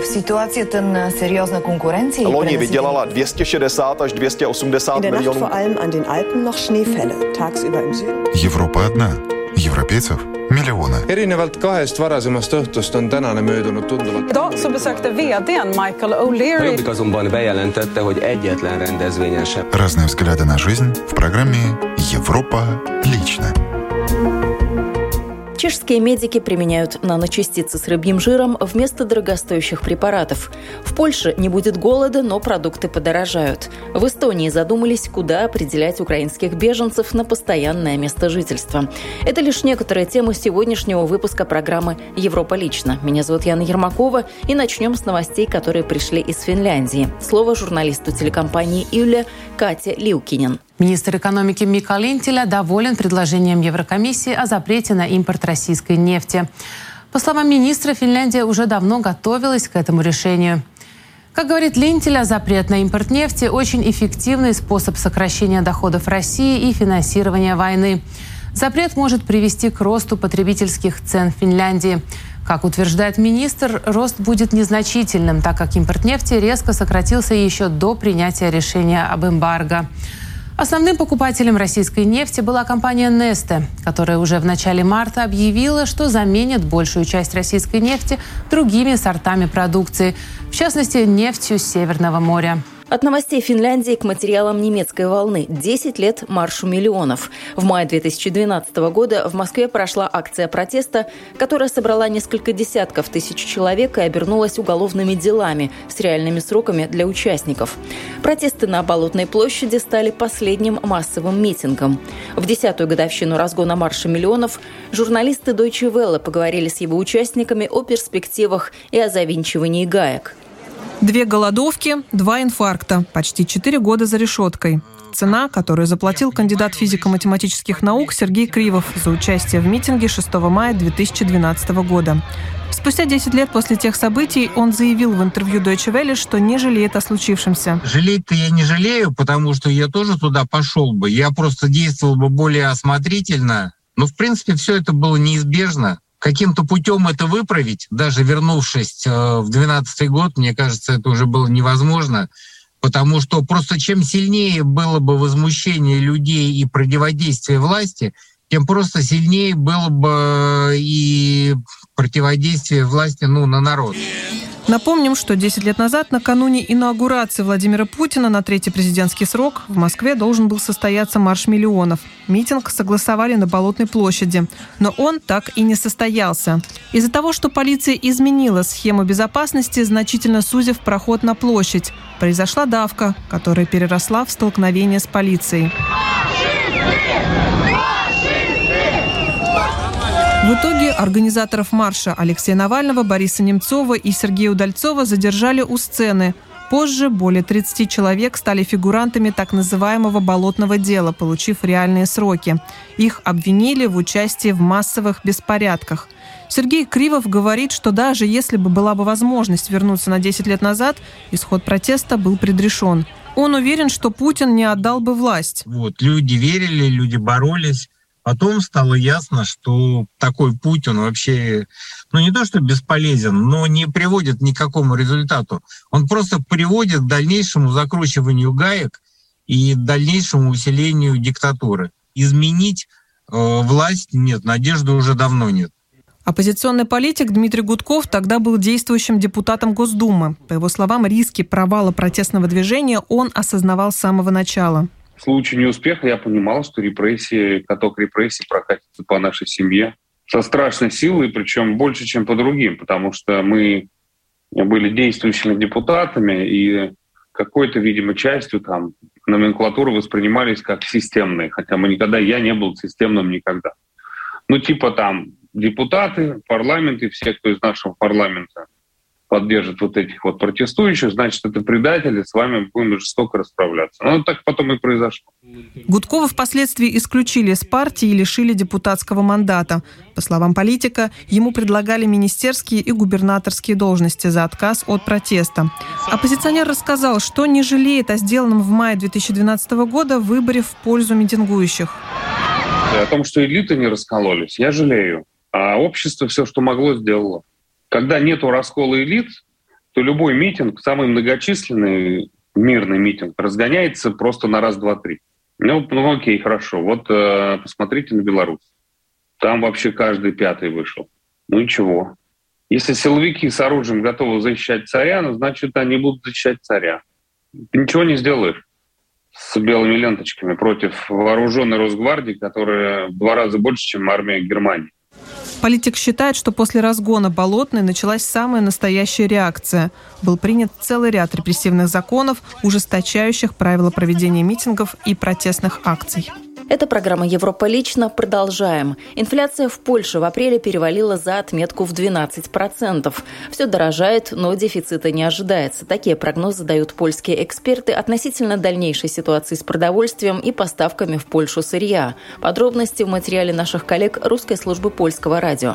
v situaci ten seriózna konkurenci. Loni vydělala 260 až 280 In der Nacht milionů. vor allem an den Alpen noch Schneefälle, tagsüber im Süden. Европа одна. Европейцев миллионы. erinevalt kahest varasemast õhtust on tänane möödunud tunduvalt. Idag så besökte vdn Michael O'Leary Jobbik azonban bejelentette, hogy egyetlen rendezvényen sem Разные взгляды на жизнь в программе «Европа лично». Чешские медики применяют наночастицы с рыбьим жиром вместо дорогостоящих препаратов. В Польше не будет голода, но продукты подорожают. В Эстонии задумались, куда определять украинских беженцев на постоянное место жительства. Это лишь некоторые темы сегодняшнего выпуска программы «Европа лично». Меня зовут Яна Ермакова, и начнем с новостей, которые пришли из Финляндии. Слово журналисту телекомпании «Юля» Кате Лиукинен. Министр экономики Мика Линтеля доволен предложением Еврокомиссии о запрете на импорт российской нефти. По словам министра, Финляндия уже давно готовилась к этому решению. Как говорит Линтеля, запрет на импорт нефти – очень эффективный способ сокращения доходов России и финансирования войны. Запрет может привести к росту потребительских цен в Финляндии. Как утверждает министр, рост будет незначительным, так как импорт нефти резко сократился еще до принятия решения об эмбарго. Основным покупателем российской нефти была компания «Несте», которая уже в начале марта объявила, что заменит большую часть российской нефти другими сортами продукции, в частности, нефтью Северного моря. От новостей Финляндии к материалам немецкой волны. 10 лет маршу миллионов. В мае 2012 года в Москве прошла акция протеста, которая собрала несколько десятков тысяч человек и обернулась уголовными делами с реальными сроками для участников. Протесты на Болотной площади стали последним массовым митингом. В десятую годовщину разгона марша миллионов журналисты Deutsche Welle поговорили с его участниками о перспективах и о завинчивании гаек. Две голодовки, два инфаркта, почти четыре года за решеткой. Цена, которую заплатил кандидат физико-математических наук Сергей Кривов за участие в митинге 6 мая 2012 года. Спустя 10 лет после тех событий он заявил в интервью Deutsche Welle, что не жалеет о случившемся. Жалеть-то я не жалею, потому что я тоже туда пошел бы. Я просто действовал бы более осмотрительно. Но, в принципе, все это было неизбежно. Каким-то путем это выправить, даже вернувшись э, в 2012 год, мне кажется, это уже было невозможно. Потому что просто чем сильнее было бы возмущение людей и противодействие власти, тем просто сильнее было бы и противодействие власти ну, на народ. Напомним, что 10 лет назад, накануне инаугурации Владимира Путина на третий президентский срок, в Москве должен был состояться марш миллионов. Митинг согласовали на Болотной площади, но он так и не состоялся. Из-за того, что полиция изменила схему безопасности, значительно сузив проход на площадь, произошла давка, которая переросла в столкновение с полицией. В итоге организаторов марша Алексея Навального, Бориса Немцова и Сергея Удальцова задержали у сцены. Позже более 30 человек стали фигурантами так называемого «болотного дела», получив реальные сроки. Их обвинили в участии в массовых беспорядках. Сергей Кривов говорит, что даже если бы была бы возможность вернуться на 10 лет назад, исход протеста был предрешен. Он уверен, что Путин не отдал бы власть. Вот, люди верили, люди боролись. Потом стало ясно, что такой путь, он вообще, ну не то что бесполезен, но не приводит ни к какому результату. Он просто приводит к дальнейшему закручиванию гаек и дальнейшему усилению диктатуры. Изменить э, власть нет, надежды уже давно нет. Оппозиционный политик Дмитрий Гудков тогда был действующим депутатом Госдумы. По его словам, риски провала протестного движения он осознавал с самого начала. В случае неуспеха я понимал, что репрессии, каток репрессий прокатится по нашей семье со страшной силой, причем больше, чем по другим, потому что мы были действующими депутатами, и какой-то, видимо, частью там номенклатуры воспринимались как системные, хотя мы никогда, я не был системным никогда. Ну, типа там депутаты, парламент и все, кто из нашего парламента поддержит вот этих вот протестующих, значит, это предатели, с вами будем жестоко расправляться. Ну, так потом и произошло. Гудкова впоследствии исключили из партии и лишили депутатского мандата. По словам политика, ему предлагали министерские и губернаторские должности за отказ от протеста. Оппозиционер рассказал, что не жалеет о сделанном в мае 2012 года выборе в пользу митингующих. О том, что элиты не раскололись, я жалею. А общество все, что могло, сделало когда нету раскола элит, то любой митинг, самый многочисленный мирный митинг, разгоняется просто на раз, два, три. Ну, ну окей, хорошо. Вот э, посмотрите на Беларусь. Там вообще каждый пятый вышел. Ну и чего? Если силовики с оружием готовы защищать царя, ну, значит, они будут защищать царя. Ты ничего не сделаешь с белыми ленточками против вооруженной Росгвардии, которая в два раза больше, чем армия Германии. Политик считает, что после разгона Болотной началась самая настоящая реакция. Был принят целый ряд репрессивных законов, ужесточающих правила проведения митингов и протестных акций. Это программа «Европа лично». Продолжаем. Инфляция в Польше в апреле перевалила за отметку в 12%. Все дорожает, но дефицита не ожидается. Такие прогнозы дают польские эксперты относительно дальнейшей ситуации с продовольствием и поставками в Польшу сырья. Подробности в материале наших коллег русской службы польского радио.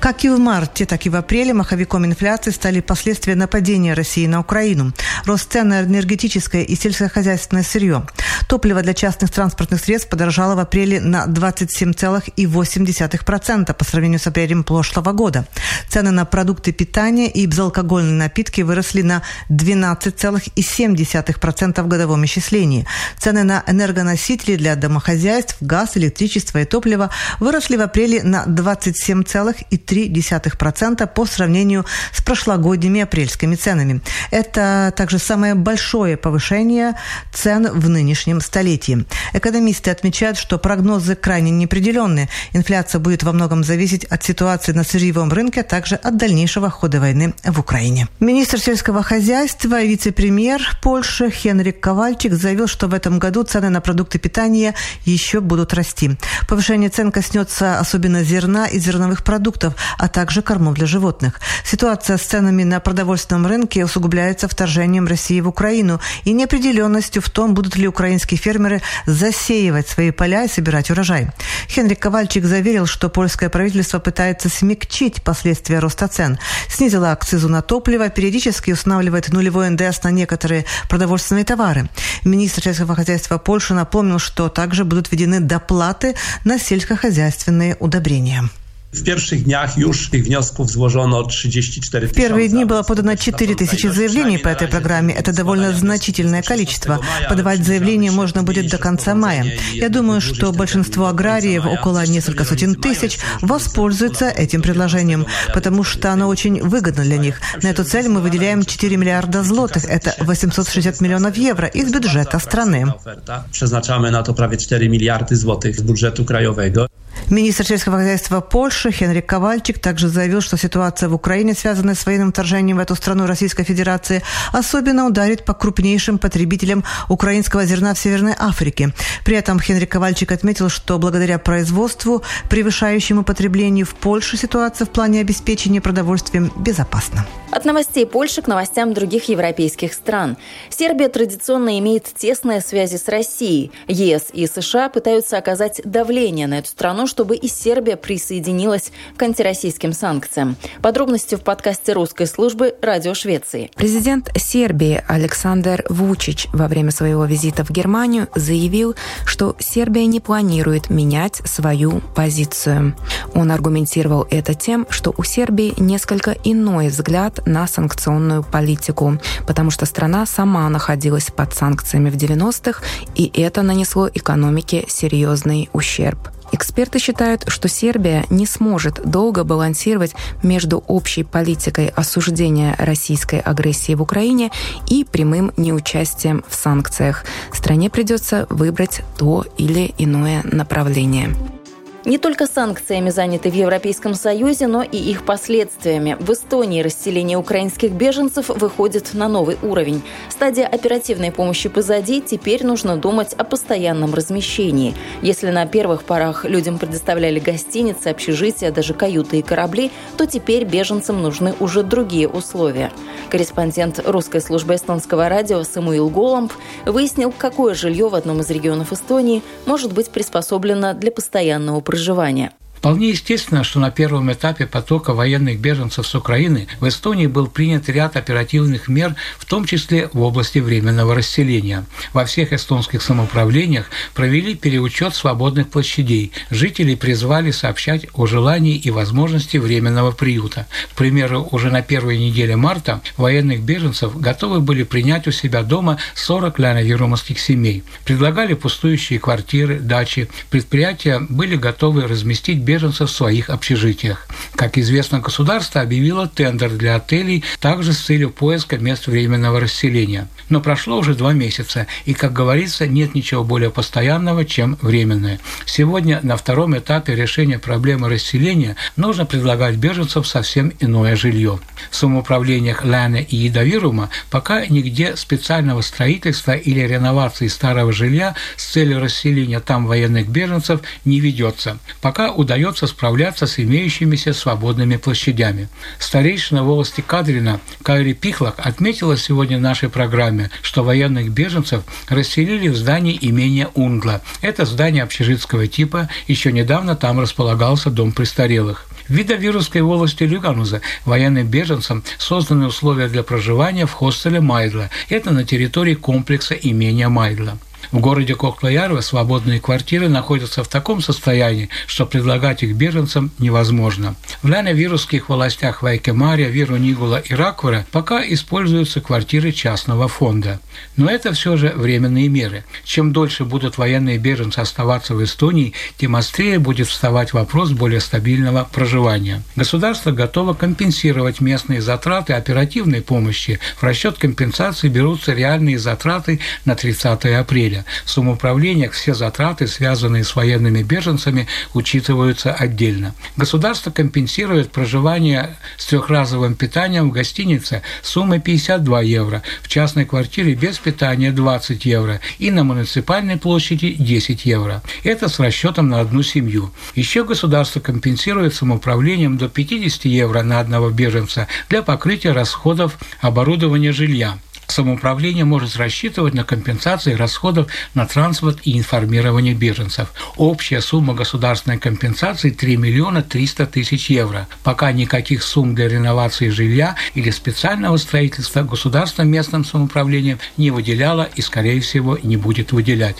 Как и в марте, так и в апреле маховиком инфляции стали последствия нападения России на Украину. Рост цен на энергетическое и сельскохозяйственное сырье. Топливо для частных транспортных средств подорожало в апреле на 27,8% по сравнению с апрелем прошлого года. Цены на продукты питания и безалкогольные напитки выросли на 12,7% в годовом исчислении. Цены на энергоносители для домохозяйств, газ, электричество и топливо выросли в апреле на 27,3%. 0,3% по сравнению с прошлогодними апрельскими ценами. Это также самое большое повышение цен в нынешнем столетии. Экономисты отмечают, что прогнозы крайне неопределенные. Инфляция будет во многом зависеть от ситуации на сырьевом рынке, а также от дальнейшего хода войны в Украине. Министр сельского хозяйства и вице-премьер Польши Хенрик Ковальчик заявил, что в этом году цены на продукты питания еще будут расти. Повышение цен коснется особенно зерна и зерновых продуктов, а также кормов для животных. Ситуация с ценами на продовольственном рынке усугубляется вторжением России в Украину и неопределенностью в том, будут ли украинские фермеры засеивать свои поля и собирать урожай. Хенрик Ковальчик заверил, что польское правительство пытается смягчить последствия роста цен. Снизила акцизу на топливо, периодически устанавливает нулевой НДС на некоторые продовольственные товары. Министр сельского хозяйства Польши напомнил, что также будут введены доплаты на сельскохозяйственные удобрения. В первых днях już tych wniosków złożono 34 В первые дни было подано 4 тысячи заявлений по этой программе. Это довольно значительное количество. Подавать заявления можно будет до конца мая. Я думаю, что большинство аграриев, около несколько сотен тысяч, воспользуются этим предложением, потому что оно очень выгодно для них. На эту цель мы выделяем 4 миллиарда злотых. Это 860 миллионов евро из бюджета страны. Przeznaczamy na to prawie 4 miliardy złotych z budżetu krajowego. Министр сельского хозяйства Польши Хенрик Ковальчик также заявил, что ситуация в Украине, связанная с военным вторжением в эту страну Российской Федерации, особенно ударит по крупнейшим потребителям украинского зерна в Северной Африке. При этом Хенрик Ковальчик отметил, что благодаря производству, превышающему потреблению в Польше, ситуация в плане обеспечения продовольствием безопасна. От новостей Польши к новостям других европейских стран. Сербия традиционно имеет тесные связи с Россией. ЕС и США пытаются оказать давление на эту страну, чтобы и Сербия присоединилась к антироссийским санкциям. Подробности в подкасте русской службы «Радио Швеции». Президент Сербии Александр Вучич во время своего визита в Германию заявил, что Сербия не планирует менять свою позицию. Он аргументировал это тем, что у Сербии несколько иной взгляд на санкционную политику, потому что страна сама находилась под санкциями в 90-х, и это нанесло экономике серьезный ущерб. Эксперты считают, что Сербия не сможет долго балансировать между общей политикой осуждения российской агрессии в Украине и прямым неучастием в санкциях. Стране придется выбрать то или иное направление. Не только санкциями заняты в Европейском Союзе, но и их последствиями. В Эстонии расселение украинских беженцев выходит на новый уровень. Стадия оперативной помощи позади, теперь нужно думать о постоянном размещении. Если на первых порах людям предоставляли гостиницы, общежития, даже каюты и корабли, то теперь беженцам нужны уже другие условия. Корреспондент русской службы эстонского радио Самуил Голомб выяснил, какое жилье в одном из регионов Эстонии может быть приспособлено для постоянного проживания В Вполне естественно, что на первом этапе потока военных беженцев с Украины в Эстонии был принят ряд оперативных мер, в том числе в области временного расселения. Во всех эстонских самоуправлениях провели переучет свободных площадей. Жители призвали сообщать о желании и возможности временного приюта. К примеру, уже на первой неделе марта военных беженцев готовы были принять у себя дома 40 ляно-виромовских семей. Предлагали пустующие квартиры, дачи. Предприятия были готовы разместить беженцев в своих общежитиях. Как известно, государство объявило тендер для отелей также с целью поиска мест временного расселения. Но прошло уже два месяца, и, как говорится, нет ничего более постоянного, чем временное. Сегодня на втором этапе решения проблемы расселения нужно предлагать беженцам совсем иное жилье. В самоуправлениях Ляне и Едовирума пока нигде специального строительства или реновации старого жилья с целью расселения там военных беженцев не ведется. Пока удается справляться с имеющимися свободными площадями. Старейшина волости Кадрина Кайри Пихлак отметила сегодня в нашей программе, что военных беженцев расселили в здании имения Унгла. Это здание общежитского типа, еще недавно там располагался дом престарелых. В Видовирусской волости Люгануза военным беженцам созданы условия для проживания в хостеле Майдла. Это на территории комплекса имения Майдла. В городе Кохтоярва свободные квартиры находятся в таком состоянии, что предлагать их беженцам невозможно. В ляно-вирусских властях Вайкемария, Виру Нигула и Раквара пока используются квартиры частного фонда. Но это все же временные меры. Чем дольше будут военные беженцы оставаться в Эстонии, тем острее будет вставать вопрос более стабильного проживания. Государство готово компенсировать местные затраты оперативной помощи. В расчет компенсации берутся реальные затраты на 30 апреля апреля. В самоуправлениях все затраты, связанные с военными беженцами, учитываются отдельно. Государство компенсирует проживание с трехразовым питанием в гостинице суммой 52 евро, в частной квартире без питания 20 евро и на муниципальной площади 10 евро. Это с расчетом на одну семью. Еще государство компенсирует самоуправлением до 50 евро на одного беженца для покрытия расходов оборудования жилья самоуправление может рассчитывать на компенсации расходов на транспорт и информирование беженцев. Общая сумма государственной компенсации 3 миллиона 300 тысяч евро. Пока никаких сумм для реновации жилья или специального строительства государство местным самоуправлением не выделяло и, скорее всего, не будет выделять.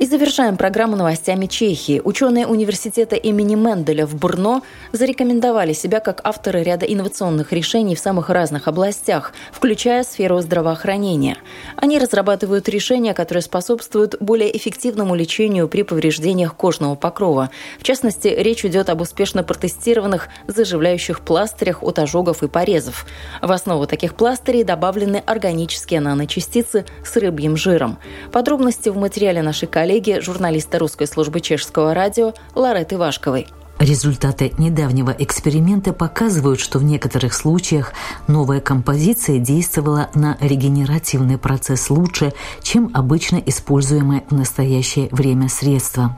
И завершаем программу новостями Чехии. Ученые университета имени Менделя в Бурно зарекомендовали себя как авторы ряда инновационных решений в самых разных областях, включая сферу здравоохранения. Они разрабатывают решения, которые способствуют более эффективному лечению при повреждениях кожного покрова. В частности, речь идет об успешно протестированных заживляющих пластырях от ожогов и порезов. В основу таких пластырей добавлены органические наночастицы с рыбьим жиром. Подробности в материале нашей коллеги коллеги, журналиста русской службы чешского радио Лареты Вашковой. Результаты недавнего эксперимента показывают, что в некоторых случаях новая композиция действовала на регенеративный процесс лучше, чем обычно используемое в настоящее время средство.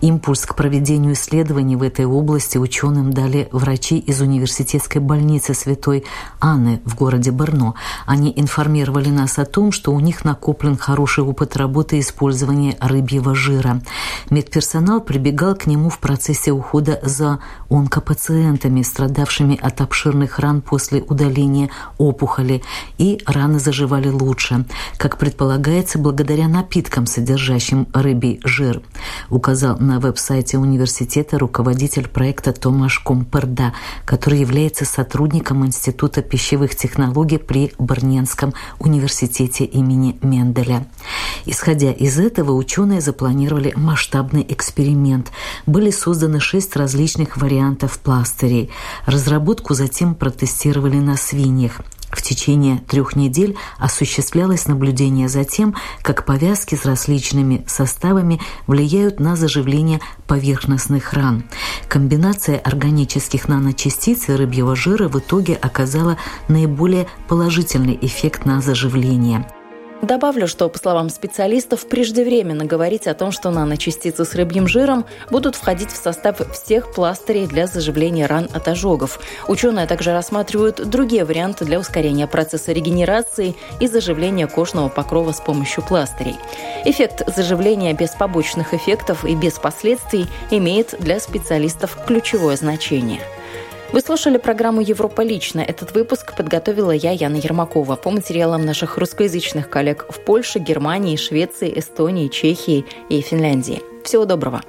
Импульс к проведению исследований в этой области ученым дали врачи из университетской больницы Святой Анны в городе Барно. Они информировали нас о том, что у них накоплен хороший опыт работы использования рыбьего жира. Медперсонал прибегал к нему в процессе ухода за онкопациентами, страдавшими от обширных ран после удаления опухоли, и раны заживали лучше, как предполагается, благодаря напиткам, содержащим рыбий жир, указал на веб-сайте университета руководитель проекта Томаш Комперда, который является сотрудником Института пищевых технологий при Барненском университете имени Менделя. Исходя из этого, ученые запланировали масштабный эксперимент. Были созданы шесть различных вариантов пластырей. Разработку затем протестировали на свиньях. В течение трех недель осуществлялось наблюдение за тем, как повязки с различными составами влияют на заживление поверхностных ран. Комбинация органических наночастиц и рыбьего жира в итоге оказала наиболее положительный эффект на заживление. Добавлю, что, по словам специалистов, преждевременно говорить о том, что наночастицы с рыбьим жиром будут входить в состав всех пластырей для заживления ран от ожогов. Ученые также рассматривают другие варианты для ускорения процесса регенерации и заживления кожного покрова с помощью пластырей. Эффект заживления без побочных эффектов и без последствий имеет для специалистов ключевое значение – вы слушали программу «Европа лично». Этот выпуск подготовила я, Яна Ермакова, по материалам наших русскоязычных коллег в Польше, Германии, Швеции, Эстонии, Чехии и Финляндии. Всего доброго!